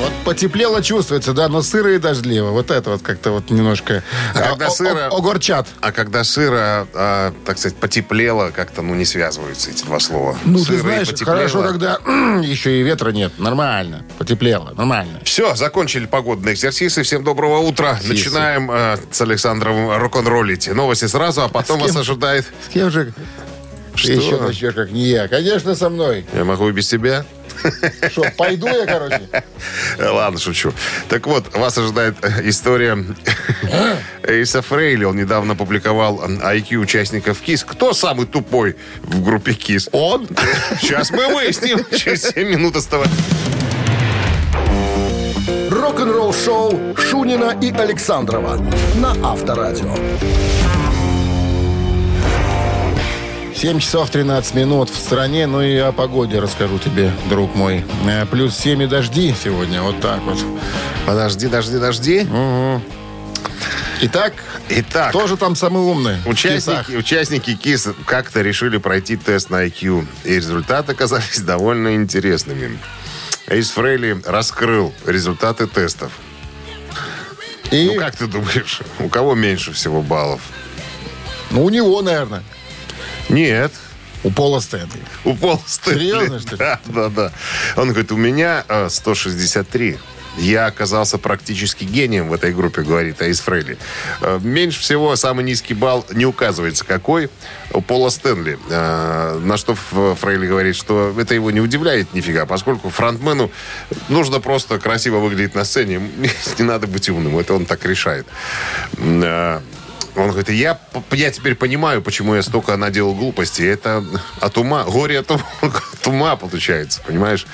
Вот потеплело чувствуется, да, но сыро и дождливо. Вот это вот как-то вот немножко А когда о- о- сыро- огорчат. А когда сыро, а, так сказать, потеплело, как-то, ну, не связываются эти два слова. Ну, Сыро ты знаешь, хорошо, когда еще и ветра нет. Нормально. Потеплело. Нормально. Все, закончили погодные экзерсисы. Всем доброго утра. Сисы. Начинаем э, с Александром рок-н-роллить. Новости сразу, а потом вас ожидает... С кем же Что? ты еще начнешь, как не я? Конечно, со мной. Я могу и без тебя. Что, пойду я, короче? Э, Ладно, шучу. Так вот, вас ожидает э, история Эйса Фрейли. Он недавно опубликовал э, IQ участников КИС. Кто самый тупой в группе КИС? Он? Сейчас мы выясним. Через 7 минут оставайтесь. Рок-н-ролл-шоу Шунина и Александрова на Авторадио. 7 часов 13 минут в стране. Ну и о погоде расскажу тебе, друг мой. Э, Плюс 7 и дожди сегодня. Вот так вот. Подожди, дожди, дожди. Итак, Итак, кто же там самый умный? Участники, участники КИС как-то решили пройти тест на IQ, и результаты оказались довольно интересными. Эйс Фрейли раскрыл результаты тестов. И, Ну, как ты думаешь, у кого меньше всего баллов? ну, у него, наверное. Нет, У Пола Стэнли. у Пола Стэнли. Серьезно, что ли? Да, да, да. Он говорит, у меня э, 163. Я оказался практически гением в этой группе, говорит Эйс Фрейли. Э, Меньше всего самый низкий балл не указывается какой у Пола Стэнли. Э, На что Фрейли говорит, что это его не удивляет нифига, поскольку фронтмену нужно просто красиво выглядеть на сцене. Не надо быть умным, это он так решает. Он говорит, я, я теперь понимаю, почему я столько наделал глупостей. Это от ума, горе от ума, от ума получается, понимаешь?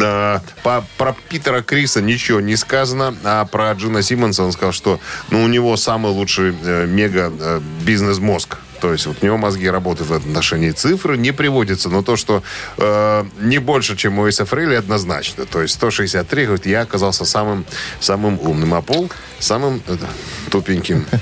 А, по- про Питера Криса ничего не сказано, а про Джина Симмонса он сказал, что ну, у него самый лучший э, мега э. То есть вот у него мозги работают в отношении. Цифры не приводятся, но то, что э, не больше, чем у Эйса Фрейли, однозначно. То есть 163, говорит, я оказался самым, самым умным, а Пол самым э, тупеньким.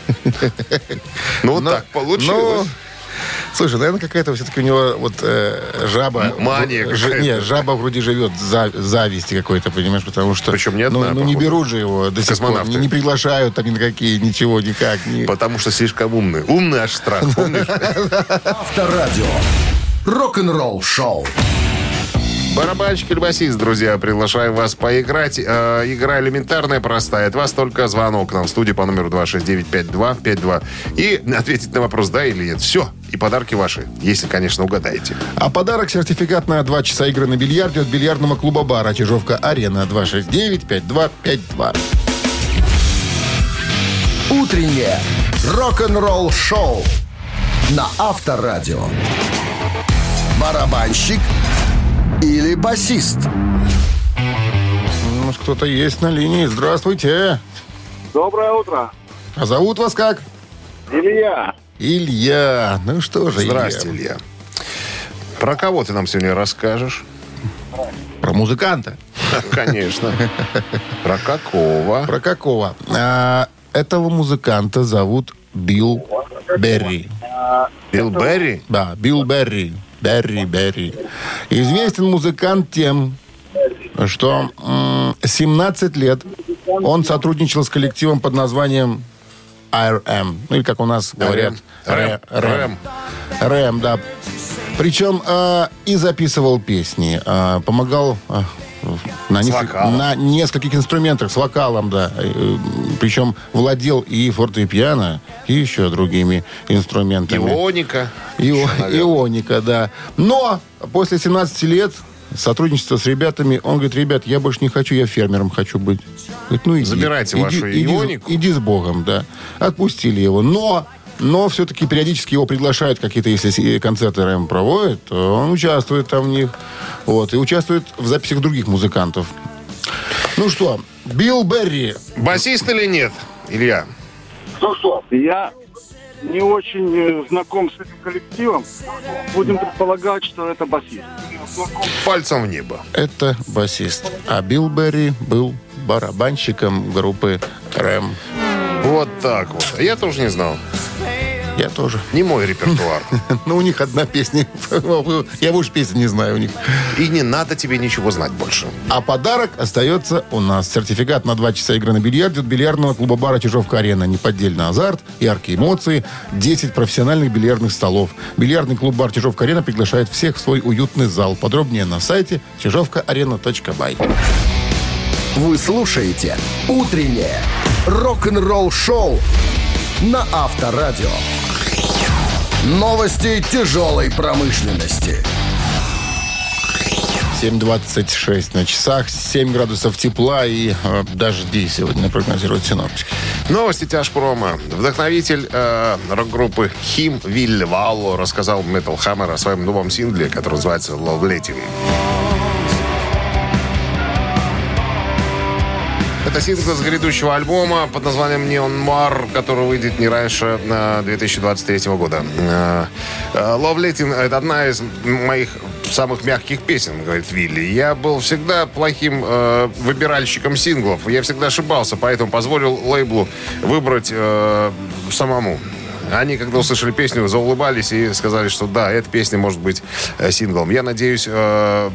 Ну, вот так получилось. Ну, Слушай, наверное, какая-то все-таки у него вот э, жаба... Мания в- ж-. Не, жаба в груди живет, за, зависти какой-то, понимаешь, потому что... Причем не ну, одна, ну, не берут же его до сих пор, не, не приглашают там ни на какие, ничего, никак. ни- Потому что слишком умный. Умный аж страх, помнишь? Авторадио. Рок-н-ролл-шоу. Барабанщик или басист, друзья, приглашаем вас поиграть. Э, игра элементарная, простая. От вас только звонок нам в студии по номеру 269-5252. И ответить на вопрос да или нет. Все. И подарки ваши, если, конечно, угадаете. А подарок сертификат на 2 часа игры на бильярде от бильярдного клуба бара Чижовка-Арена 269-5252. Утреннее рок-н-ролл-шоу на Авторадио. Барабанщик или басист? Может, кто-то есть на линии. Здравствуйте. Доброе утро. А зовут вас как? Илья. Илья. Ну что же, Здрасте, Илья. Илья. Про кого ты нам сегодня расскажешь? Про музыканта. Конечно. Про какого? Про какого? А, этого музыканта зовут Билл Берри. Билл Берри? Да, Билл Берри. Берри, Берри. Известен музыкант тем, что м, 17 лет он сотрудничал с коллективом под названием RM. Ну, или как у нас говорят, Рэм. Рэм, да. Причем э, и записывал песни, э, помогал э, на, вокалом. на нескольких инструментах, с вокалом, да. Э, Причем владел и фортепиано, и еще другими инструментами. Ионика. Ио- Еще, наверное. Ионика, да. Но после 17 лет сотрудничества с ребятами, он говорит, ребят, я больше не хочу, я фермером хочу быть. Говорит, ну иди. Забирайте иди, вашу иди, ионику. Иди с Богом, да. Отпустили его. Но, но все-таки периодически его приглашают какие-то, если с- концерты РМ проводят, то он участвует там в них. Вот, и участвует в записях других музыкантов. Ну что, Билл Берри. Басист или нет, Илья? Я не очень э, знаком с этим коллективом. Будем предполагать, что это басист. Пальцем в небо. Это басист. А Билл Берри был барабанщиком группы Рэм. Вот так вот. А Я тоже не знал. Я тоже. Не мой репертуар. Ну, у них одна песня. Я больше песен не знаю у них. И не надо тебе ничего знать больше. А подарок остается у нас. Сертификат на 2 часа игры на бильярде от бильярдного клуба-бара «Чижовка-арена». Неподдельный азарт, яркие эмоции, 10 профессиональных бильярдных столов. Бильярдный клуб-бар «Чижовка-арена» приглашает всех в свой уютный зал. Подробнее на сайте чижовкаарена.бай. Вы слушаете «Утреннее рок-н-ролл-шоу» на Авторадио. Новости тяжелой промышленности. 7.26 на часах, 7 градусов тепла и э, дожди сегодня прогнозируют синоптики. Новости тяжпрома. Вдохновитель э, рок-группы Хим Вилли Валло рассказал Metal Hammer о своем новом сингле, который называется Love Letting. Это сингл с грядущего альбома под названием Neon Mar, который выйдет не раньше э, 2023 года. Э, э, Love Letting — это одна из моих самых мягких песен, говорит Вилли. Я был всегда плохим э, выбиральщиком синглов. Я всегда ошибался, поэтому позволил лейблу выбрать э, самому. Они, когда услышали песню, заулыбались и сказали, что да, эта песня может быть э, синглом. Я надеюсь, э,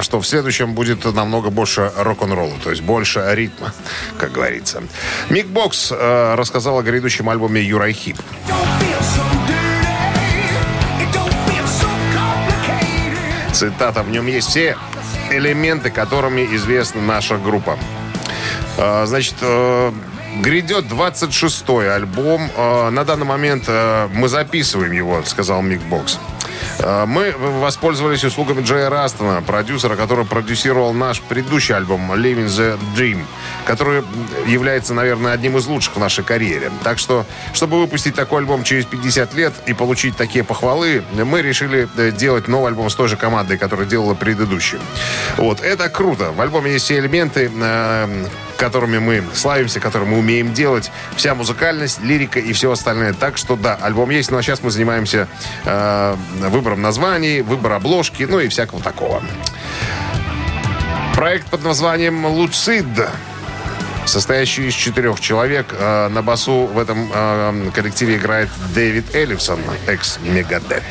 что в следующем будет намного больше рок-н-ролла, то есть больше ритма, как говорится. Мик Бокс э, рассказал о грядущем альбоме Юрай Хип. Цитата. В нем есть все элементы, которыми известна наша группа. Значит, грядет 26-й альбом. Э, На данный момент э, мы записываем его, сказал Мик Бокс. Э, Мы воспользовались услугами Джея Растона, продюсера, который продюсировал наш предыдущий альбом «Living the Dream», который является, наверное, одним из лучших в нашей карьере. Так что, чтобы выпустить такой альбом через 50 лет и получить такие похвалы, мы решили делать новый альбом с той же командой, которая делала предыдущий. Вот, это круто. В альбоме есть все элементы, которыми мы славимся, которые мы умеем делать. Вся музыкальность, лирика и все остальное. Так что да, альбом есть, но сейчас мы занимаемся э, выбором названий, выбором обложки, ну и всякого такого. Проект под названием «Луцид», состоящий из четырех человек. Э, на басу в этом э, коллективе играет Дэвид Эллифсон, экс-мегадет.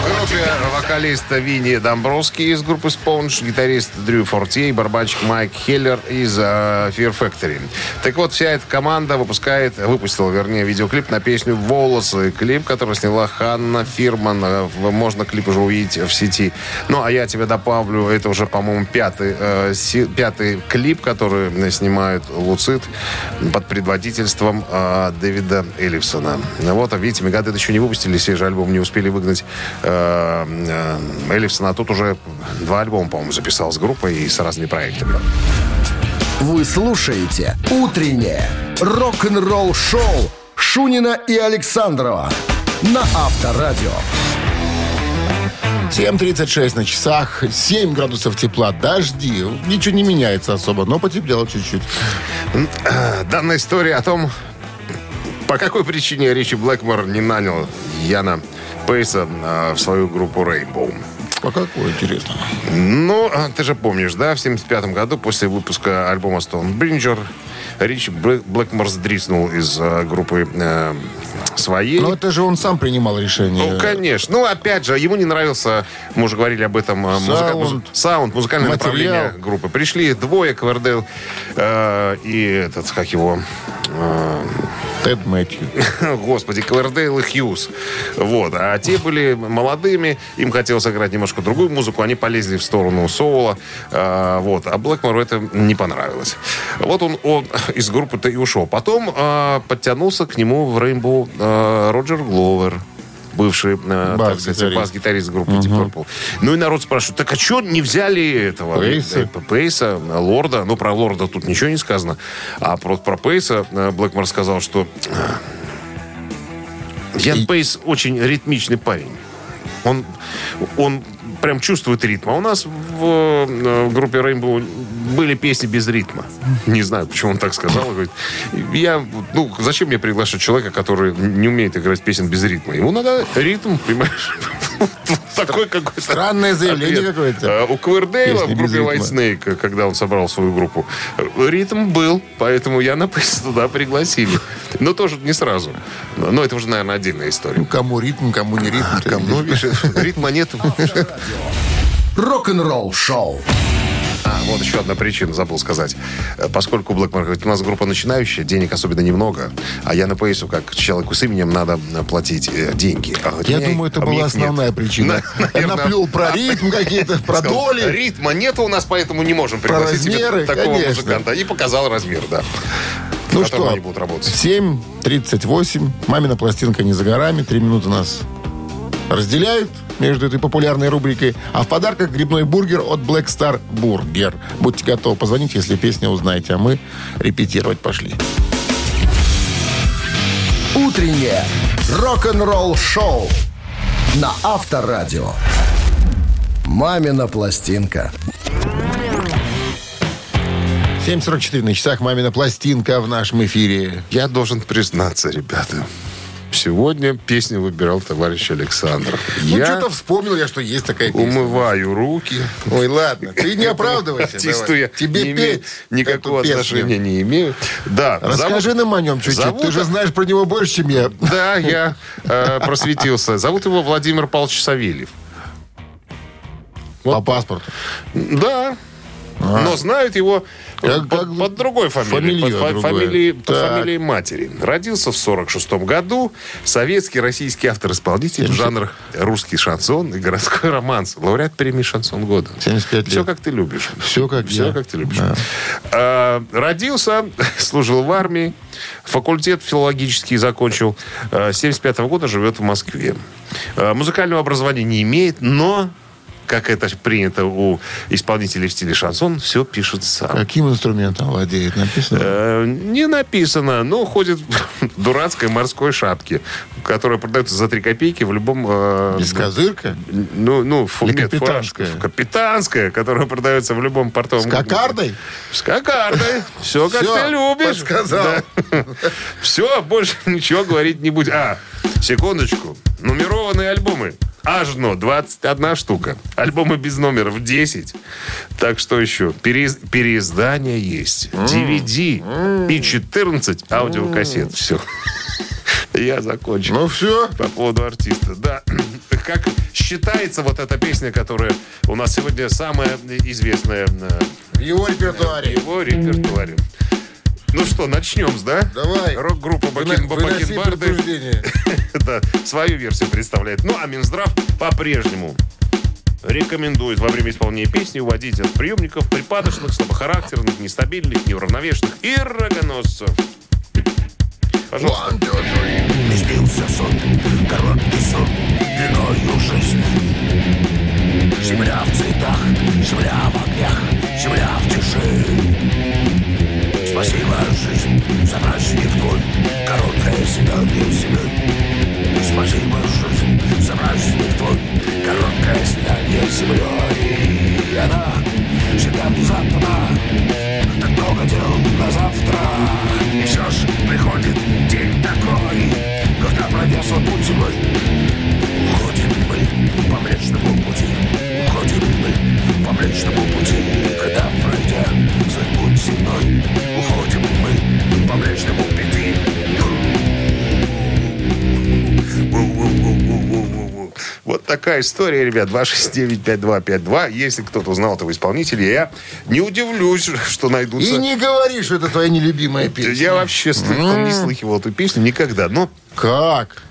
В группе вокалист Винни Домбровский из группы Sponge, гитарист Дрю Фортье и барабанщик Майк Хеллер из э, Fear Factory. Так вот, вся эта команда выпускает, выпустила, вернее, видеоклип на песню «Волосы». Клип, который сняла Ханна Фирман. Э, Можно клип уже увидеть в сети. Ну, а я тебе добавлю, это уже, по-моему, пятый, э, си- пятый клип, который снимают Луцит под предводительством э, Дэвида Эллифсона. Вот, а видите, Мегадет еще не выпустили свежий альбом, не успели выгнать э, э, Эллифсона. А тут уже два альбома, по-моему, записал с группой и с разными проектами. Вы слушаете «Утреннее рок-н-ролл-шоу» Шунина и Александрова на Авторадио. 7.36 на часах, 7 градусов тепла, дожди. Ничего не меняется особо, но потеплело чуть-чуть. Э, Данная история о том, по какой причине Ричи Блэкмор не нанял Яна Пейса э, в свою группу Rainbow. По какой, интересно? Ну, а, ты же помнишь, да, в 75 году, после выпуска альбома Stonebridger, Ричи Блэ- Блэкмор сдриснул из э, группы э, своей. Ну, это же он сам принимал решение. Ну, конечно. Ну, опять же, ему не нравился, мы уже говорили об этом, э, музыка- Саунд. муз- саунд, музыкальное Материал. направление группы. Пришли двое, Квердейл э, и этот, как его, э, Тед Мэтью. Господи, Клэрдейл и Хьюз. Вот. А те были молодыми, им хотелось играть немножко другую музыку, они полезли в сторону соула. А, вот. А Блэкмору это не понравилось. Вот он, он из группы-то и ушел. Потом а, подтянулся к нему в Рейнбоу а, Роджер Гловер бывший э, так сказать, Бас-гитарист. бас-гитарист группы Deep Purple. Ну и народ спрашивает, так а что не взяли этого? Пейса. Э, Пейса, Лорда. Ну, про Лорда тут ничего не сказано. А про, про Пейса э, Блэкмор сказал, что Ян Пейс очень ритмичный парень. Он, он прям чувствует ритм. А у нас в, э, группе Rainbow были песни без ритма. Не знаю, почему он так сказал. Говорит, я, ну, зачем мне приглашать человека, который не умеет играть песен без ритма? Ему надо ритм, понимаешь? Такой какой-то... Странное заявление какое-то. Э, У Квердейла в группе. White Snake, когда он собрал свою группу, ритм был, поэтому Яна Пейс туда пригласили. Но тоже не сразу. Но это уже, наверное, отдельная история. Ну, Кому ритм, кому не ритм. видишь. видишь, ритма нет. Рок-н-ролл шоу. А, вот еще одна причина, забыл сказать. Э, Поскольку Black Market у нас группа начинающая, денег особенно немного, а я на Пейсу, как человеку с именем, надо э, платить э, деньги. А вот у Я меня- думаю, это а у была их нет. основная причина. На- Я наверное, наплел про ритм какие-то, про доли. Ритма нет у нас, поэтому не можем пригласить размеры, такого конечно. музыканта. И показал размер, да. Ну что, они будут работать. 7.38. Мамина пластинка не за горами. Три минуты нас разделяют между этой популярной рубрикой. А в подарках грибной бургер от Black Star Burger. Будьте готовы позвонить, если песню узнаете. А мы репетировать пошли. Утреннее рок-н-ролл шоу на Авторадио. Мамина пластинка. 7.44 на часах «Мамина пластинка» в нашем эфире. Я должен признаться, ребята, сегодня песню выбирал товарищ Александр. Ну, я что-то вспомнил я, что есть такая песня. умываю руки. Ой, ладно, ты не оправдывайся. Артисту я Тебе не петь никакого отношения не имею. Да, Расскажи зовут- нам о нем чуть-чуть. зовут- Ты же знаешь про него больше, чем я. Да, я э, просветился. Зовут его Владимир Павлович Савельев. По паспорту. Да. Но знают его Как- под, как- под другой фамилией. под, другое. фамилией, под фамилией матери. Родился в 46 году. Советский, российский автор-исполнитель в жанрах русский шансон и городской романс. Лауреат премии «Шансон года». 75 Все, лет. как ты любишь. Все как Все, я. как ты любишь. Да. А, родился, служил в армии, факультет филологический закончил. С 75 года живет в Москве. А, Музыкального образования не имеет, но, как это принято у исполнителей в стиле шансон, все пишет сам. Каким инструментом владеет? Написано. Э, Не написано, но ходит в дурацкой морской шапке, которая продается за 3 копейки в любом... э, Бескозырка? ну, ну, фу, нет, капитанская? фуражка. Капитанская, которая продается в любом портовом... С кокардой? С кокардой. Все, как Всё, ты любишь. подсказал. Все, больше ничего говорить не будет. А, секундочку. Нумерованные альбомы. Аж но 21 штука. Альбомы без номеров 10. Так что еще? Переиз- переиздания есть. DVD и 14 аудиокассет. Все. Я закончил. Ну все. По поводу артиста, да. Как считается вот эта песня, которая у нас сегодня самая известная э, В его репертуаре. его репертуаре. Ну что, начнем с, да? Давай. Рок-группа Бакин, Бакенбарды да, свою версию представляет. Ну, а Минздрав по-прежнему рекомендует во время исполнения песни уводить от приемников припадочных, слабохарактерных, нестабильных, неуравновешенных и рогоносцев. Пожалуйста. Сбился сон, короткий сон, длиною жизнь. Земля в цветах, земля в огнях, земля в тиши. Спасибо, жизнь, за праздник твой, короткое свидание землей. Спасибо, жизнь, за праздник твой, короткое свидание землей. И она всегда внезапно, так много дел на завтра. И все ж приходит день такой, когда свой путь земной, уходим мы по млечному пути, уходим мы по млечному пути, когда пройдя свой путь земной, уходим мы по млечному пути. Ву-ву-ву-ву-ву-ву. Вот такая история, ребят. 269-5252. Если кто-то узнал этого исполнителя, я не удивлюсь, что найдутся... И не говори, что это твоя нелюбимая песня. Я вообще не слыхивал эту песню никогда. Но Как?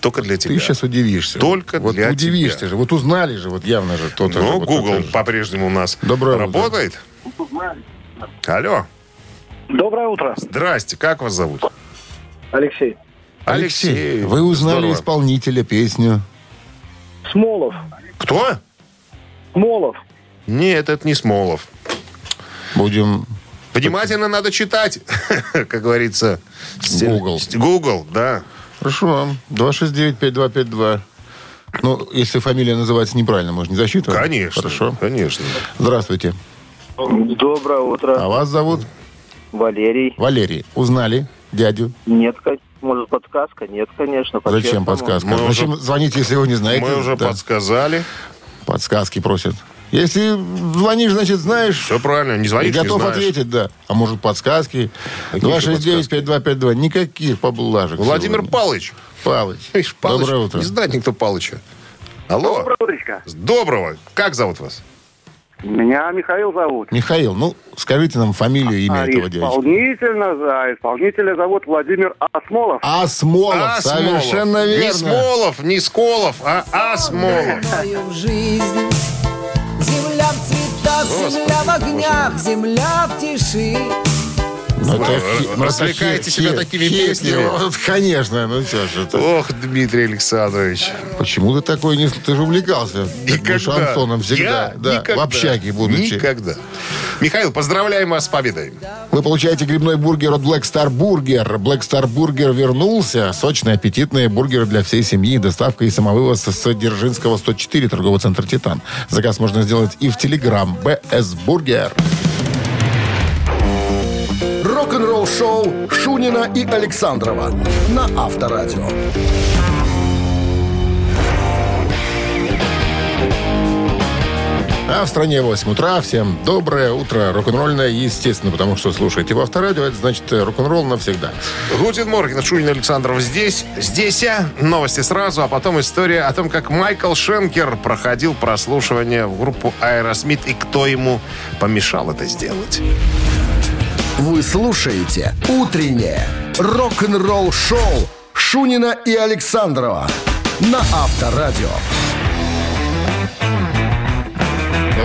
только для тебя. Ты сейчас удивишься. Только вот для удивишься тебя. же. Вот узнали же, вот явно же кто-то. Ну, же, вот Google по-прежнему у нас Доброе утро. работает. Алло. Доброе утро, Здрасте. Как вас зовут? Алексей. Алексей, вы узнали Здорово. исполнителя песню. Смолов. Кто? Смолов. Нет, это не Смолов. Будем... Внимательно надо читать, как говорится. Google. Google, да. Хорошо. 269-5252. Ну, если фамилия называется неправильно, может, не засчитывать? Конечно. Хорошо. Конечно. Здравствуйте. Доброе утро, А вас зовут Валерий. Валерий. Узнали дядю? Нет, может, подсказка? Нет, конечно. Зачем по-честному. подсказка? Мы Зачем звоните, если вы не знаете? Мы уже Да, подсказали. Подсказки просят. Если звонишь, значит, знаешь. Все правильно. Не И звонишь, не готов знаешь. ответить, да. А может, подсказки? Какие еще 269-5252. Никаких поблажек. Владимир сегодня. Палыч. Павлович. Ишь, Палыч. Доброе утро. Не знает никто Палыча. Алло. Доброе утречко. Доброго. Как зовут вас? Меня Михаил зовут. Михаил, ну, скажите нам фамилию и имя А этого дядечки. исполнительно, да, исполнителя зовут Владимир Асмолов. Асмолов, Асмолов. совершенно верно. Не Смолов, не Сколов, а Асмолов. Земля в цветах, земля в огнях, земля в тиши. Ну, это ну, развлекаете себя хи- такими хи- песнями? Вот, конечно, ну что ж это. Ох, Дмитрий Александрович. Почему ты такой не... Ты же увлекался Никогда. шансоном всегда. Я да, никогда. в общаге будучи. Никогда. Михаил, поздравляем вас с победой. Вы получаете грибной бургер от Black Star Burger. Black Star Burger вернулся. Сочные, аппетитные бургеры для всей семьи. Доставка и самовывоз с Дзержинского 104, торговый центр «Титан». Заказ можно сделать и в Телеграм. БС Бургер. Рок-н-ролл шоу Шунина и Александрова на Авторадио. А в стране 8 утра. Всем доброе утро. Рок-н-ролльное, естественно, потому что слушаете в Авторадио. Это значит э, рок-н-ролл навсегда. Guten Morgen, Шунин Александров здесь. Здесь я. Новости сразу, а потом история о том, как Майкл Шенкер проходил прослушивание в группу Аэросмит и кто ему помешал это сделать. Вы слушаете «Утреннее рок-н-ролл-шоу» Шунина и Александрова на Авторадио.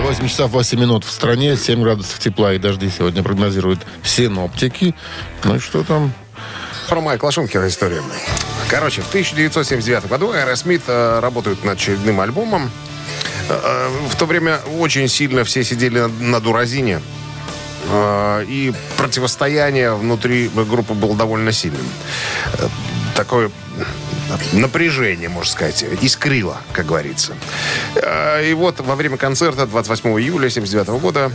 8 часов 8 минут в стране, 7 градусов тепла и дожди сегодня прогнозируют синоптики. Ну и что там? Про Майкла Шенкера история. Короче, в 1979 году Аэросмит э, работают над очередным альбомом. Э, э, В то время очень сильно все сидели на, на дуразине. Э, И противостояние внутри группы было довольно сильным. Э, Такое напряжение, можно сказать, искрило, как говорится. Э, И вот во время концерта 28 июля 79 года,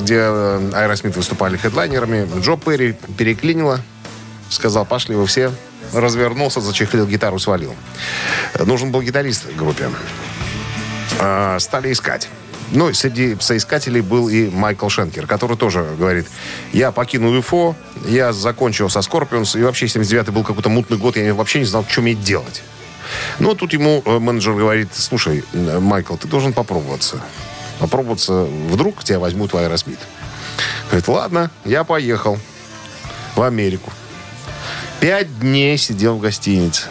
где Аэросмит выступали хедлайнерами, Джо Перри переклинило, сказал, пошли вы все, развернулся, зачехлил гитару, свалил. Нужен был гитарист в группе. Стали искать. Ну, среди соискателей был и Майкл Шенкер, который тоже говорит, я покинул UFO, я закончил со Скорпионс, и вообще 79-й был какой-то мутный год, я вообще не знал, что мне делать. Ну, тут ему э, менеджер говорит, слушай, э, Майкл, ты должен попробоваться. Попробоваться, вдруг тебя возьмут в Аэросмит. Говорит, ладно, я поехал в Америку. Пять дней сидел в гостинице.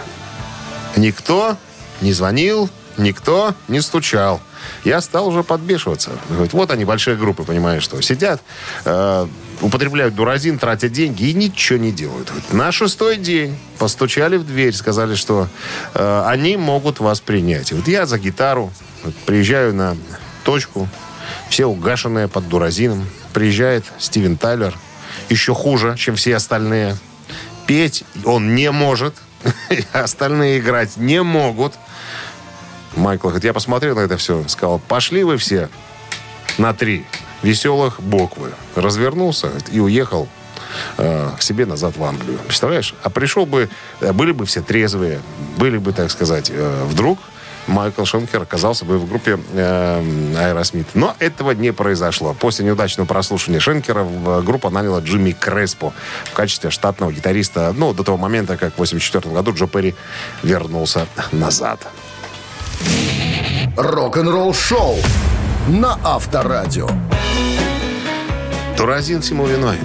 Никто не звонил, никто не стучал. Я стал уже подбешиваться. Говорит, вот они, большие группы, понимаешь, что сидят, э, употребляют дуразин, тратят деньги и ничего не делают. Говорит, на шестой день постучали в дверь, сказали, что э, они могут вас принять. И вот я за гитару вот, приезжаю на точку, все угашенные под дуразином. Приезжает Стивен Тайлер, еще хуже, чем все остальные. Петь он не может, остальные играть не могут. Майкл говорит, я посмотрел на это все, сказал, пошли вы все на три веселых буквы. Развернулся и уехал э, к себе назад в Англию. Представляешь? А пришел бы, э, были бы все трезвые, были бы, так сказать, э, вдруг Майкл Шенкер оказался бы в группе э, Аэросмит. Но этого не произошло. После неудачного прослушивания Шенкера в- группа наняла Джимми Креспо в качестве штатного гитариста. Ну, до того момента, как в 1984 году Джо Перри вернулся назад. Рок-н-ролл-шоу на Авторадио. Туразин всему виной.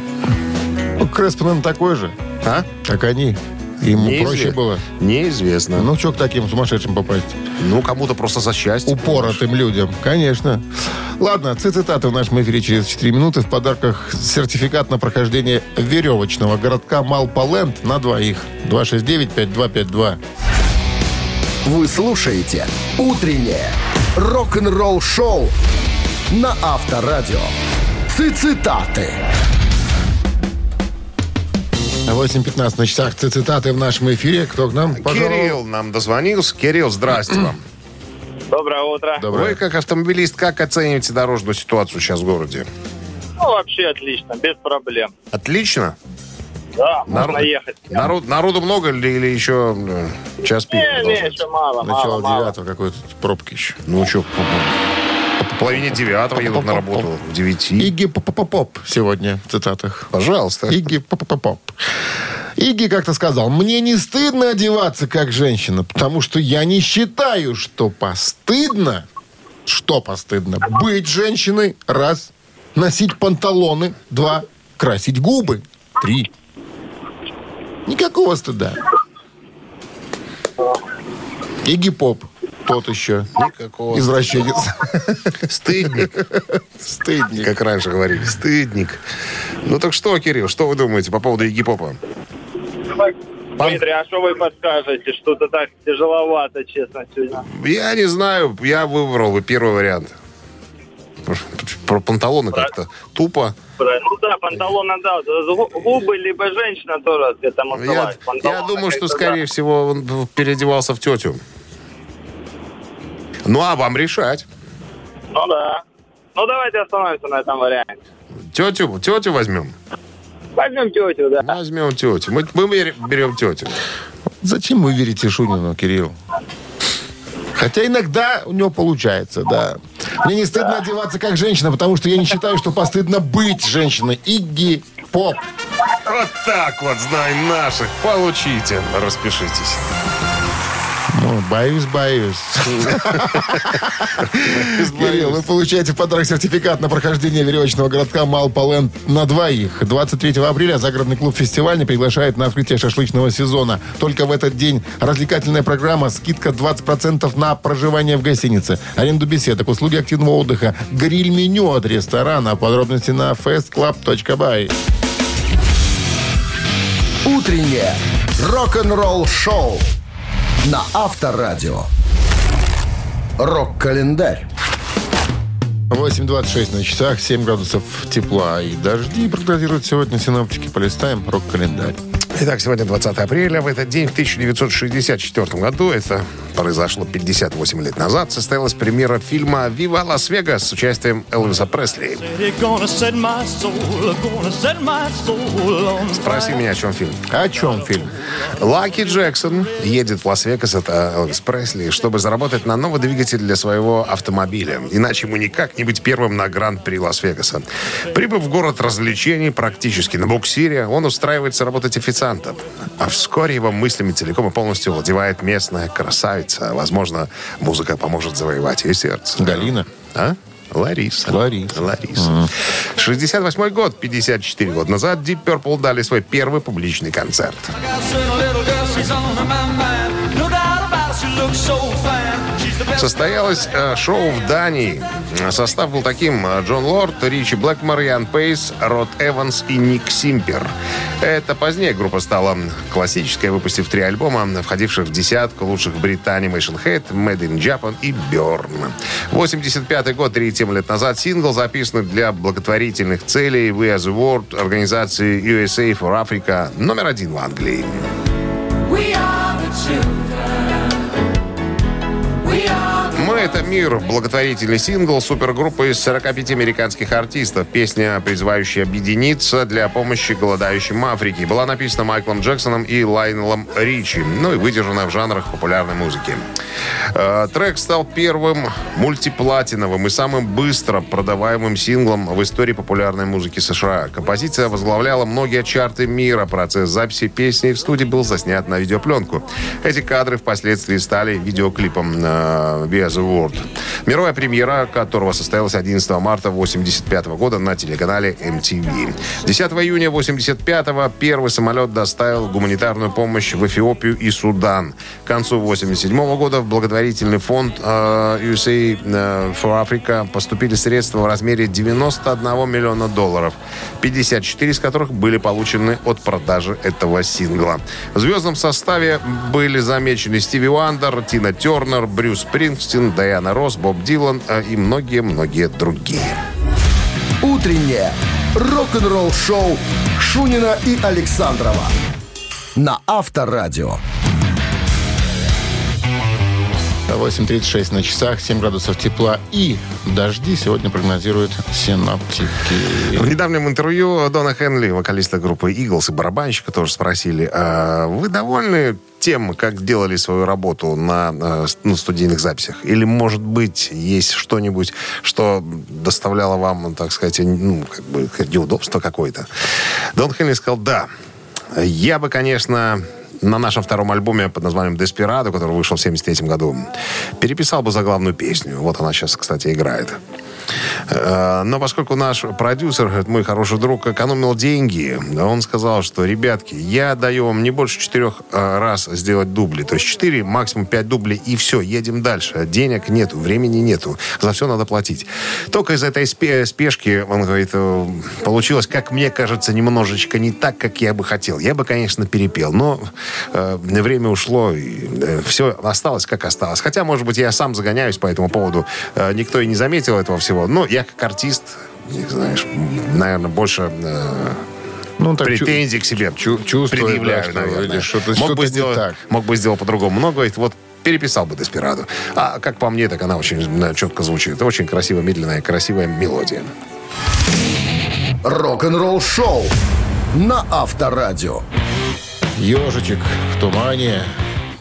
Ну, Креспон такой же, А? как они. Ему Неизвестно. проще было. Неизвестно. Ну, Ну, что к таким сумасшедшим попасть? кому-то просто за счастье. Упоротым людям, конечно. Ладно, цитаты в нашем эфире через 4 минуты. В подарках сертификат на прохождение веревочного городка Малполенд на двоих. 269-5252. Вы слушаете «Утреннее рок-н-ролл-шоу» на Авторадио. Цитаты. 8.15 на часах цитаты в нашем эфире. Кто к нам пожаловал? Кирилл нам дозвонился. Кирилл, здрасте вам. Доброе утро. Доброе. Вы, как автомобилист, как оцениваете дорожную ситуацию сейчас в городе? Ну, вообще отлично, без проблем. Отлично. Да, Народ- можно ехать. Народ, народу много или, или еще э, час пик? Не, не, еще мало, Начало мало, мало. девятого какой-то пробки еще. Ну что, по, по- по половине девятого едут на работу, в девяти. Иги поп сегодня в цитатах. Пожалуйста. Иги поп Иги как-то сказал, мне не стыдно одеваться как женщина, потому что я не считаю, что постыдно, что постыдно, быть женщиной, раз, носить панталоны, два, красить губы, три. Никакого стыда. Иги Поп, тот еще, Никакого. извращенец. Стыдник. Стыдник. Как раньше говорили, стыдник. Ну так что, Кирилл, что вы думаете по поводу Игги Попа? Дмитрий, а что вы подскажете? Что-то так тяжеловато, честно, сегодня. Я не знаю, я выбрал бы первый вариант. Про, про панталоны как-то тупо. Ну да, панталоны, да. Губы, либо женщина тоже этому Я, я думаю, что, скорее всего, он переодевался в тетю. Ну, а вам решать. да. Ну да. Ну давайте остановимся на этом варианте. Тетю, тетю возьмем? Возьмем тетю, да. Возьмем тетю. Мы, мы берем- берем тетю. Зачем вы верите Шунину, Кирилл? Хотя иногда у него получается, да. Мне не стыдно одеваться как женщина, потому что я не считаю, что постыдно быть женщиной. Игги Поп. Вот так вот, знай наших. Получите. Распишитесь. Ну, боюсь, боюсь. Кирилл, вы получаете в подарок сертификат на прохождение веревочного городка Малполенд на двоих. 23 апреля загородный клуб «Фестивальный» приглашает на открытие шашлычного сезона. Только в этот день развлекательная программа, скидка 20% на проживание в гостинице, аренду беседок, услуги активного отдыха, гриль-меню от ресторана. Подробности на festclub.by. Утреннее рок-н-ролл-шоу на Авторадио. Рок-календарь. 8.26 на часах, 7 градусов тепла и дожди прогнозируют сегодня синоптики. Полистаем рок-календарь. Итак, сегодня 20 апреля. В этот день, в 1964 году, это произошло 58 лет назад, состоялась премьера фильма «Вива Лас-Вегас» с участием Элвиса Пресли. Спроси меня, о чем фильм. О чем фильм? Лаки Джексон едет в Лас-Вегас, это Элвис Пресли, чтобы заработать на новый двигатель для своего автомобиля. Иначе ему никак не быть первым на Гран-при Лас-Вегаса. Прибыв в город развлечений практически на буксире, он устраивается работать официантом. А вскоре его мыслями целиком и полностью владевает местная красавица. Возможно, музыка поможет завоевать ее сердце. Галина. А? Лариса. Лариса. Лариса. 68 год, 54 года назад Deep Purple дали свой первый публичный концерт. Состоялось э, шоу в Дании. Состав был таким. э, Джон Лорд, Ричи Блэкмор, Ян Пейс, Род Эванс и Ник Симпер. Это позднее группа стала классической, выпустив три альбома, входивших в десятку лучших в Британии Machine Head, Made in Japan и Burn. 85 год, 3,7 лет назад, сингл, записанный для благотворительных целей We As World организации USA for Africa, номер один в Англии. Мы — это мир. Благотворительный сингл супергруппы из 45 американских артистов. Песня, призывающая объединиться для помощи голодающим Африке. Была написана Майклом Джексоном и Лайнелом Ричи. Ну и выдержана в жанрах популярной музыки. Э, Трек стал первым мультиплатиновым и самым быстро продаваемым синглом в истории популярной музыки США. Композиция возглавляла многие чарты мира. Процесс записи песни в студии был заснят на видеопленку. Эти кадры впоследствии стали видеоклипом As a World. Мировая премьера которого состоялась 11 марта 1985 года на телеканале MTV. 10 июня 1985 первый самолет доставил гуманитарную помощь в Эфиопию и Судан. К концу 1987 года в благотворительный фонд э, USA э, for Africa поступили средства в размере 91 миллиона долларов, 54 из которых были получены от продажи этого сингла. В звездном составе были замечены Стиви Уандер, Тина Тернер, Брюс Спрингстин, Дайана Росс, Боб Дилан э, и многие-многие другие. Утреннее рок-н-ролл-шоу Шунина и Александрова на Авторадио. 8.36 на часах, 7 градусов тепла и дожди сегодня прогнозируют синоптики. В недавнем интервью Дона Хенли, вокалиста группы Eagles и барабанщика тоже спросили, а вы довольны тем, как делали свою работу на э, ну, студийных записях? Или, может быть, есть что-нибудь, что доставляло вам, так сказать, ну, как бы неудобство какое-то? Дон Хенли сказал, да. Я бы, конечно, на нашем втором альбоме под названием «Деспирадо», который вышел в 73 году, переписал бы заглавную песню. Вот она сейчас, кстати, играет. Э, Но поскольку наш продюсер, мой хороший друг, экономил деньги, он сказал, что, ребятки, я даю вам не больше четырех э, раз сделать дубли. То есть четыре, максимум пять дублей, и все, едем дальше. Денег нету, времени нету. За все надо платить. Только из этой спе- спешки, он говорит, э, получилось, как мне кажется, немножечко не так, как я бы хотел. Я бы, конечно, перепел, но время ушло, и все осталось, как осталось. Хотя, может быть, я сам загоняюсь по этому поводу. Никто и не заметил этого всего. Но я как артист, не знаешь, наверное, больше э, Ну, так претензий к себе чу- чувствует, предъявляю, да, что, наверное. что-то- мог, бы сделать, так. мог бы сделать по-другому. Но, говорит, вот переписал бы Деспираду. А как по мне, так она очень четко звучит. Это очень красивая, медленная, красивая мелодия. Рок-н-ролл шоу на Авторадио. Ежичек в тумане.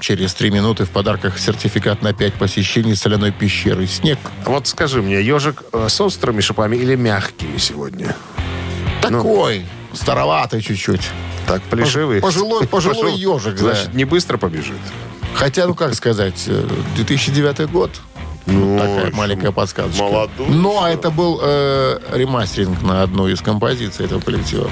Через три минуты в подарках сертификат на пять посещений соляной пещеры. Снег. Вот скажи мне, ежик э, с острыми шипами или мягкими сегодня? Такой. Староватый чуть-чуть. Так, плешивый? Пожилой- пожилой ежик, да. Значит, не быстро побежит. Хотя, ну как сказать, э, 2009 год. Ну, Такая маленькая подсказочка. молодой Но это был э, ремастеринг на одну из композиций этого коллектива.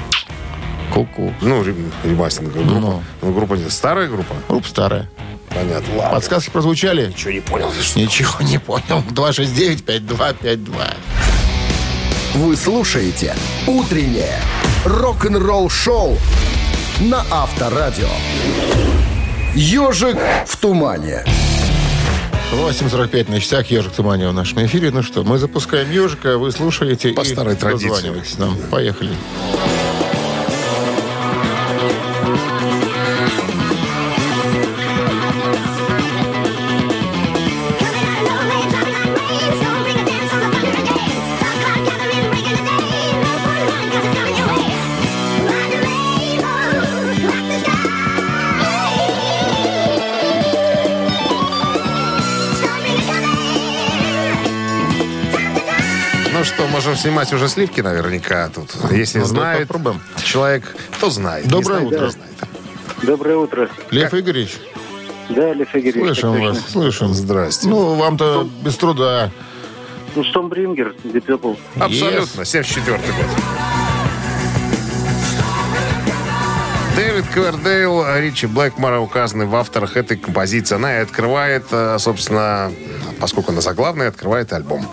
Ку-ку. Ну, ре- ремастинг. Группа. Ну. Ну, группа не старая группа? Группа старая. Понятно. Ладно. Подсказки прозвучали? Ничего не понял. что? Ничего не понял. 269-5252. Вы слушаете «Утреннее рок-н-ролл-шоу» на Авторадио. «Ежик в тумане». 8.45 на часах. Ежик Туманева в нашем эфире. Ну что, мы запускаем ежика, вы слушаете По и старой традиции. нам. Поехали. Ну можем снимать уже сливки наверняка тут. Если Ну, знает попробуем. человек, то знает. Доброе знает, утро. знает. Доброе утро. Лев Игоревич, Да, Лев Игоревич. слышим вас, точно. слышим. Здрасте. Ну, вам-то без труда. Ну, Deep Purple. Абсолютно. 74 год. Дэвид Ковердейл, Ричи Блэкмора указаны в авторах этой композиции. Она и открывает, э, собственно, поскольку она заглавная, открывает альбом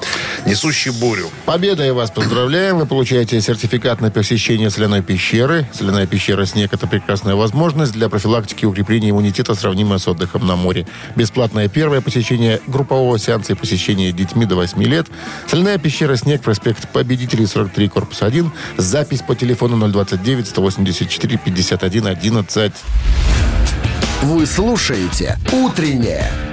«Несущий бурю». Победой вас поздравляем. Вы получаете сертификат на посещение соляной пещеры. Соляная пещера «Снег» — это прекрасная возможность для профилактики и укрепления иммунитета, сравнимая с отдыхом на море. Бесплатное первое посещение группового сеанса и посещение детьми до 8 лет. Соляная пещера «Снег», проспект Победителей, 43, корпус 1. Запись по телефону 029 184 51 11. Вы слушаете «Утреннее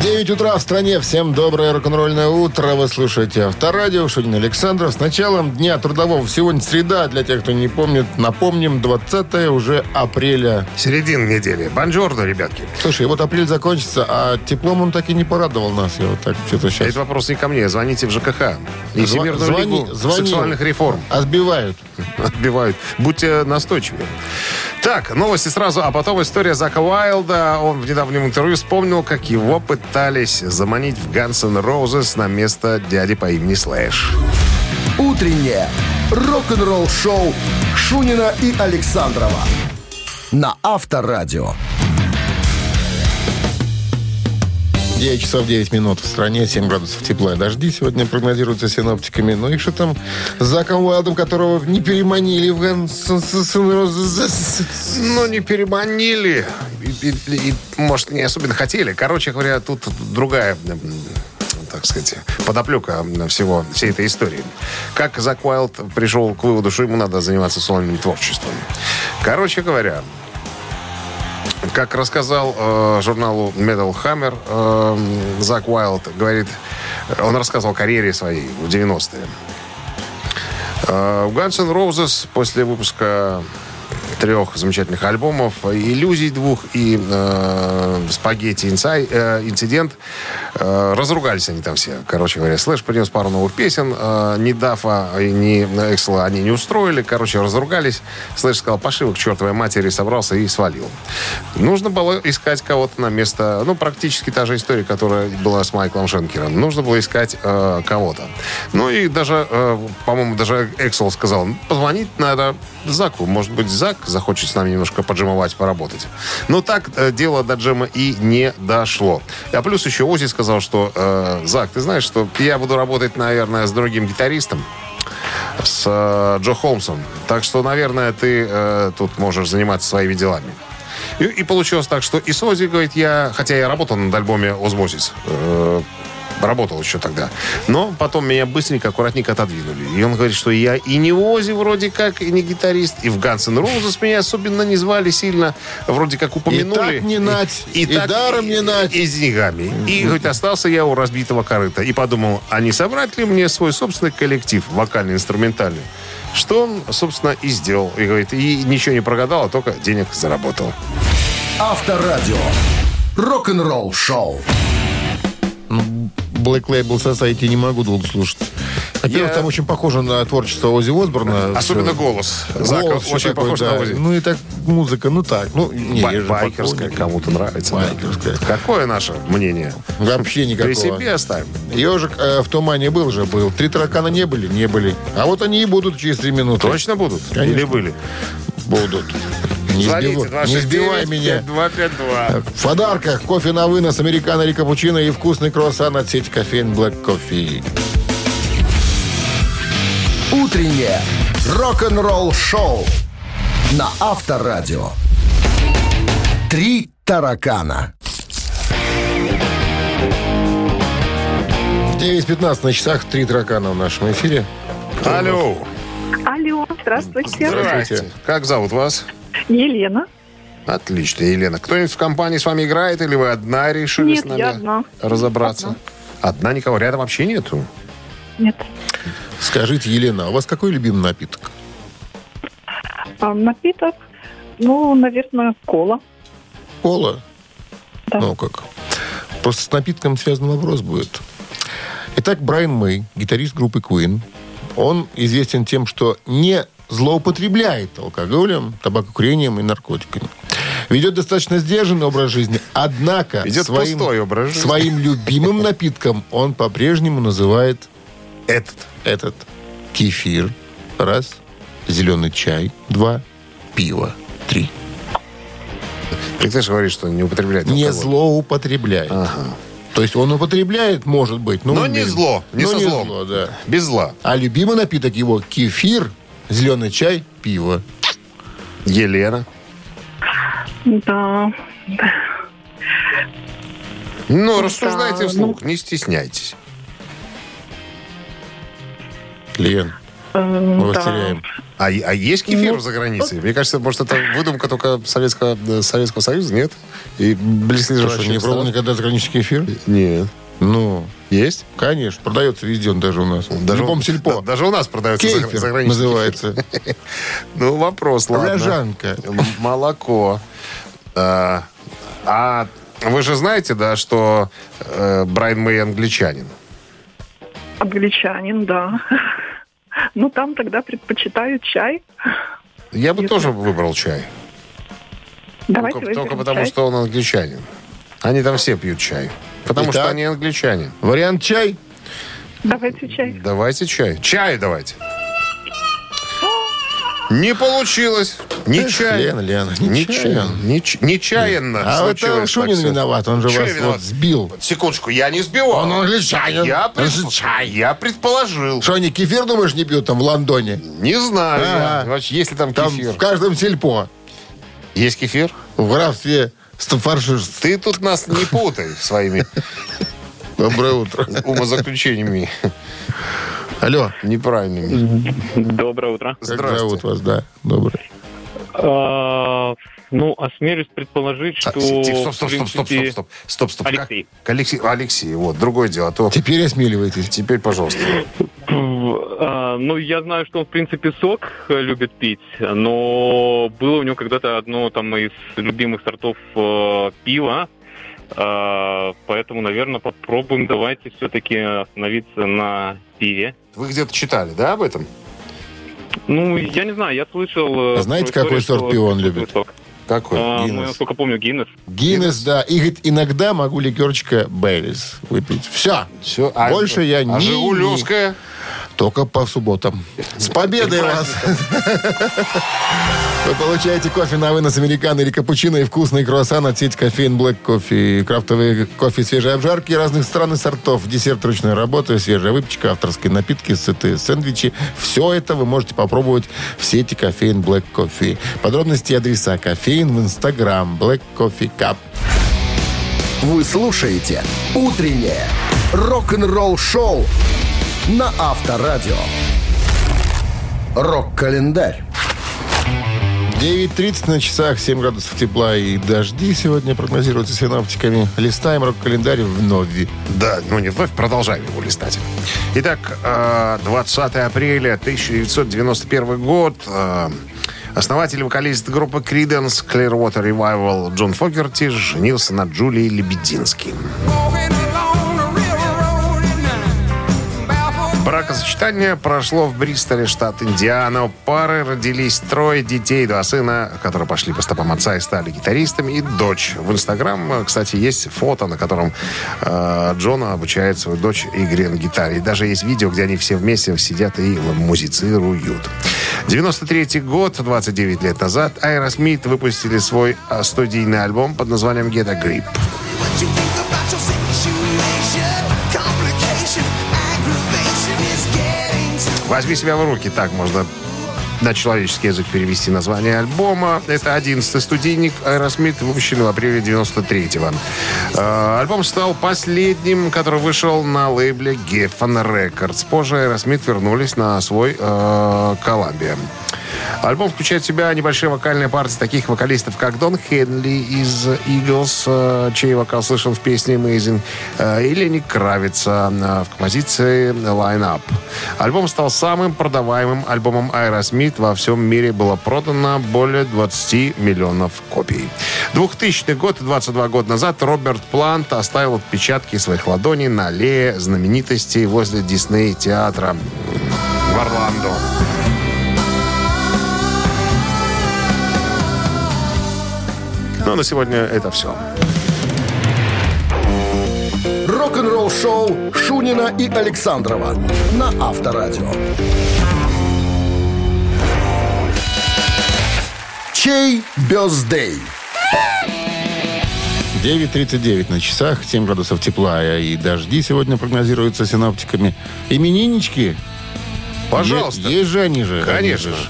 9 утра в стране. Всем доброе рок-н-ролльное утро. Вы слушаете Авторадио. Шунин Александров. С началом Дня трудового. Сегодня среда. Для тех, кто не помнит, напомним, 20 уже апреля. Середина недели. Бонжорно, ребятки. Слушай, вот апрель закончится, а теплом он так и не порадовал нас. Я вот так что-то сейчас... Это вопрос не ко мне. Звоните в ЖКХ. И Всемирную звони- лигу звонил. сексуальных реформ. Сбивают. Отбивают. Будьте настойчивы. Так, новости сразу, а потом история Зака Уайлда. Он в недавнем интервью вспомнил, как его пытались заманить в N' Roses на место дяди по имени Слэш. «Утреннее рок-н-ролл-шоу» Шунина и Александрова на Авторадио. 9 часов 9 минут в стране, 7 градусов тепла и дожди сегодня прогнозируются синоптиками. Ну и что там с Заком Уайлдом, которого не переманили в N' Roses? Ну, не переманили. И, и- и, может, не особенно хотели. Короче говоря, тут другая так сказать, подоплека всего, всей этой истории. Как Зак Уайлд пришел к выводу, что ему надо заниматься сольным творчеством. Короче говоря, как рассказал э, журналу Metal Hammer, э, Зак Уайлд говорит, он рассказывал о карьере своей в 90-е. Э, Guns N' Roses после выпуска трех замечательных альбомов, иллюзий двух и э, спагетти инсай, э, инцидент. Э, разругались они там все, короче говоря. Слэш принес пару новых песен. Ни Дафа, ни Эксла они не устроили. Короче, разругались. Слэш сказал, пошли вы к чертовой матери, собрался и свалил. Нужно было искать кого-то на место, ну, практически та же история, которая была с Майклом Шенкером. Нужно было искать э, кого-то. Ну и даже, э, по-моему, даже Эксел сказал, позвонить надо Заку. Может быть, Зак захочет с нами немножко поджимовать, поработать. Но так э, дело до джема и не дошло. А плюс еще Ози сказал, что э, Зак, ты знаешь, что я буду работать, наверное, с другим гитаристом, с э, Джо Холмсом. Так что, наверное, ты э, тут можешь заниматься своими делами. И, и получилось так, что и с Ози, говорит, я, хотя я работал над альбоме «Озмозис», э, работал еще тогда. Но потом меня быстренько, аккуратненько отодвинули. И он говорит, что я и не Ози вроде как, и не гитарист, и в Guns N' Roses меня особенно не звали сильно, вроде как упомянули. И так не нать, и даром не нать. И с деньгами. И, говорит, остался я у разбитого корыта. И подумал, а не собрать ли мне свой собственный коллектив, вокально-инструментальный? Что он, собственно, и сделал. И говорит, и ничего не прогадал, а только денег заработал. Авторадио. Рок-н-ролл шоу. Black Label Society не могу долго слушать. Во-первых, Я- там очень похоже на творчество Ози Осборна. Особенно Всё. голос. Зака Голос очень такой, похож да. на Ози. Ну и так музыка, ну так. Ну, не, Бай- байкерская поклонник. кому-то нравится. да. Байкерская. Какое наше мнение? Вообще никакого. При себе оставим. Ежик э, в тумане был же, был. Три таракана не были? Не были. А вот они и будут через три минуты. Точно будут? Конечно. Или были? Будут. Не, Звоните, сбивай- не сбивай меня. 252. В подарках кофе на вынос, американо или капучино и вкусный круассан от сети кофеин Black Coffee. Утреннее рок-н-ролл шоу на Авторадио. Три таракана. 9.15 на часах, три таракана в нашем эфире. Алло. Алло, здравствуйте. Здрасте. Как зовут вас? Елена. Отлично, Елена. Кто-нибудь в компании с вами играет, или вы одна решили Нет, с нами я одна. разобраться? Одна. никого рядом вообще нету? Нет. Скажите, Елена, а у вас какой любимый напиток? А, напиток, ну, наверное, кола. Кола? Да. Ну как? Просто с напитком связан вопрос будет. Итак, Брайан Мэй, гитарист группы Queen, он известен тем, что не злоупотребляет алкоголем, табакокурением и наркотиками. Ведет достаточно сдержанный образ жизни, однако Ведет своим, образ жизни. своим любимым напитком он по-прежнему называет Этот. этот кефир, раз, зеленый чай, два, пиво, три. И ты же говоришь, что не употребляет Не злоупотребляет. То есть он употребляет, может быть. Ну, Но не без- зло, не но со не злом. зло, да. Без зла. А любимый напиток его кефир, зеленый чай, пиво. Елена. Да. Ну, рассуждайте Да, вслух, не стесняйтесь. Лен, Эм, мы вас да. теряем. А, а есть кефир Ну, за границей? Мне кажется, может, это выдумка только Советского, Советского Союза, нет? И Ты что, близлежащих не пробовал никогда заграничный кефир? Нет. Ну, Есть? конечно, продается везде он даже у нас. в Даже любом у- сельпо. да, даже у нас продается загра- Кефир заграничный называется. Ну, вопрос, ладно. Ряжанка. Молоко. А, а вы же знаете, да, что э, Брайан Мэй англичанин? Англичанин, да. Ну, там тогда предпочитают чай. Я бы тоже выбрал чай. Давайте Только, только потому, чай. что он англичанин. Они там все пьют чай. Потому Итак? что они англичане. Вариант чай? Давайте чай. Давайте чай. Чай давайте. Не получилось. Не Эх, чай. Лена, Лена, Не нечаянно. чай. Не ч- Нечаянно. А вот это Шунин виноват, он же Чё вас виноват? вот сбил. Секундочку, я не сбивал. Он англичанин. Я, Он пред- же чай. я предположил. Что, они кефир, думаешь, не пьют там в Лондоне? Не знаю. Ага. я. Вообще, Есть ли там Там кефир? в каждом сельпо. Есть кефир? В графстве Стафаршир. Ты тут нас не путай своими Доброе утро. умозаключениями Алло, неправильными. Доброе утро. как Здравствуйте. зовут вас? Да, доброе. А, ну, осмелюсь предположить, А, что... Стоп, стоп, стоп, стоп, стоп, принципе, стоп, стоп, стоп. Как- Алексей. Алексей, Алексей, вот, другое дело. А то Теперь осмеливайтесь. теперь, пожалуйста. а, ну, я знаю, что он, в принципе, сок любит пить, но было у него когда-то одно там из любимых сортов э, пива, А, поэтому, наверное, попробуем давайте все-таки остановиться на пиве. Вы где-то читали, да, об этом? Ну, я не знаю, я слышал... А знаете, какой сорт пива он любит? сок. Какой? А, ну, Гиннес. насколько помню, Гиннес. Гиннес, да. И говорит, иногда могу ликерчика Бейлис выпить. Все. Все. Больше я а не- Жигулевская? Только по субботам. С победой вас! Вы получаете кофе на вынос американо или капучино и вкусный круассан от сети кофеин Black Coffee. Крафтовые кофе свежей обжарки разных стран и сортов. Десерт ручной работы, свежая выпечка, авторские напитки, сытые сэндвичи. Все это вы можете попробовать в сети кофеин Black Coffee. Подробности и адреса кофеин в инстаграм Black Coffee Cup. Вы слушаете «Утреннее рок-н-ролл-шоу» на Авторадио. Рок-календарь. 9.30 на часах, 7 градусов тепла и дожди сегодня прогнозируются синоптиками. Листаем рок-календарь вновь. Да, ну не вновь, продолжаем его листать. Итак, э, 20 апреля 1991 год. э, Основатель и вокалист группы Creedence Clearwater Revival Джон Фогерти женился на Джулии Лебедински. Бракосочетание прошло в Бристоле, штат Индиана. У пары родились трое детей, два сына, которые пошли по стопам отца и стали гитаристами, и дочь. В Инстаграм, кстати, есть фото, на котором э, Джона обучает свою дочь игре на гитаре. И даже есть видео, где они все вместе сидят и музицируют. 93 год, 29 лет назад, Aerosmith выпустили свой э, студийный альбом под названием Get a Grip. Возьми себя в руки, так можно на человеческий язык перевести название альбома. Это 11-й студийник Aerosmith, выпущенный в апреле 93-го. Э, Альбом стал последним, который вышел на лейбле Geffen Records. Позже Aerosmith вернулись на свой э, Columbia. Альбом включает в себя небольшие вокальные партии таких вокалистов, как Дон Хенли из Eagles, э, чей вокал слышен в песне Amazing, э, и Лени Кравица э, в композиции Line Up. Альбом стал самым продаваемым альбомом Aerosmith. Во всем мире было продано более 20 миллионов копий. 2000 год, 22 года назад, Роберт Плант оставил отпечатки своих ладоней на аллее знаменитостей возле Дисней театра в Орландо. Ну, на сегодня это все. Рок-н-ролл-шоу Шунина и Александрова на Авторадио. Чей бездей? 9.39 на часах, 7 градусов тепла и дожди сегодня прогнозируются синоптиками. Имениннички? Пожалуйста. Е- Есть же они же. Конечно. они же.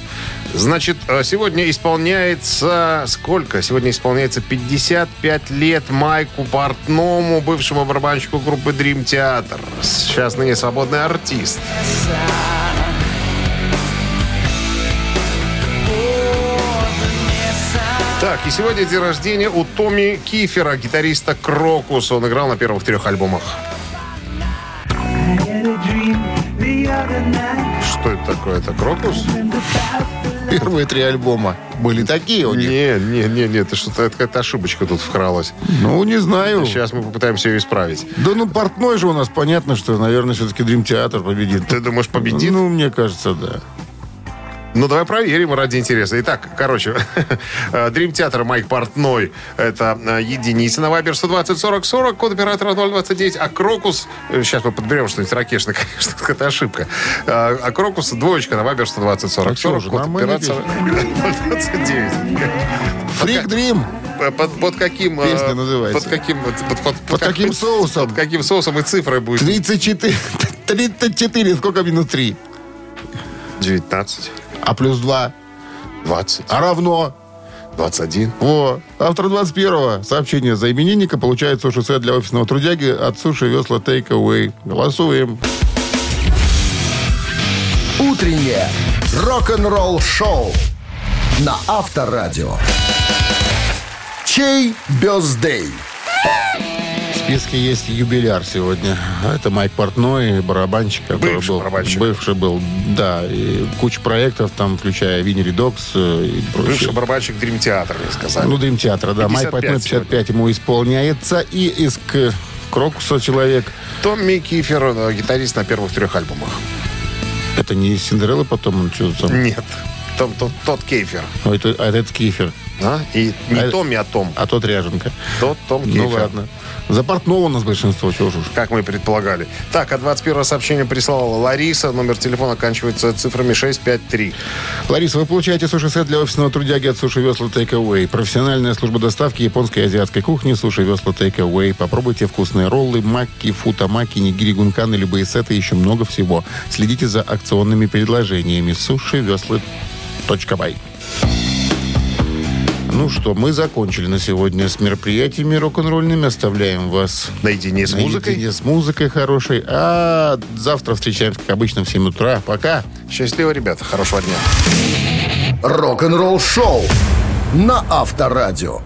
Значит, э, сегодня исполняется... Сколько? Сегодня исполняется 55 лет Майку Портному, бывшему барабанщику группы Dream Theater. Сейчас ныне свободный артист. Так, и сегодня день рождения у Томми Кифера, гитариста Крокус. Он играл на первых трех альбомах. Что это такое? Это Крокус? Первые три альбома были такие у них. Не, не, не, не, это что-то какая-то ошибочка тут вкралась. Ну, не знаю. Сейчас мы попытаемся ее исправить. Да ну, портной же у нас, понятно, что, наверное, все-таки Дрим Театр победит. Ты думаешь, победит? Ну, мне кажется, да. Ну, давай проверим ради интереса. Итак, короче, Дрим Театр Майк Портной. Это э, единица на Вайбер 120 40 40, код оператора 029. А Крокус, э, сейчас мы подберем что-нибудь ракешное, конечно, это ошибка. Э, А Крокус двоечка на Вайбер 120 40 Так что 40, же, код нормально оператора 029. Фрик Дрим. Под, под каким... э, Песня называется. Под каким... Под, под- под- каким соусом? Под каким соусом и цифрой будет? 34. 34. Сколько минус 3? 19. А плюс 2? 20. А равно? 21. Во. Автор 21-го. Сообщение за именинника получает суши-сет для офисного трудяги от Суши Весла Take Away. Голосуем. Утреннее рок-н-ролл-шоу на Авторадио. Чей бездей? Списке есть юбиляр сегодня. Это Майк Портной, барабанщик, который Бывший был. барабанщик. Бывший был, да. И куча проектов, там, включая Винни Редокс э, и прочее. Бывший барабанщик Дрим Театр, мне сказали. Ну, Дрим Театра, да. Майк 55 Портной 55 ему исполняется. И из Крокуса человек. Томми Кифер, э, гитарист на первых трех альбомах. Это не из Синдереллы потом он что-то там... Нет. Том, тот, тот Кейфер. Ой, это, а это Кифер. А? И не А- Томми, а Том. А тот Ряженка. Тот Том Кейфер. Ну, ладно. За Портнова у нас большинство, чего ж уж. Как мы предполагали. Так, а 21 сообщение прислала Лариса. Номер телефона оканчивается цифрами 653. Лариса, вы получаете суши-сет для офисного трудяги от Суши Весла Take Away. Профессиональная служба доставки японской и азиатской кухни Суши Весла Take Away. Попробуйте вкусные роллы, макки, футамаки, нигири гунканы, любые сеты еще много всего. Следите за акционными предложениями. Суши Весла бай. Ну что, мы закончили на сегодня с мероприятиями рок-н-ролльными. Оставляем вас Наедине с музыкой. наедине с музыкой хорошей. А завтра встречаемся, как обычно, в 7 утра. Пока. Счастливо, ребята. Хорошего дня. Рок-н-ролл-шоу на Авторадио.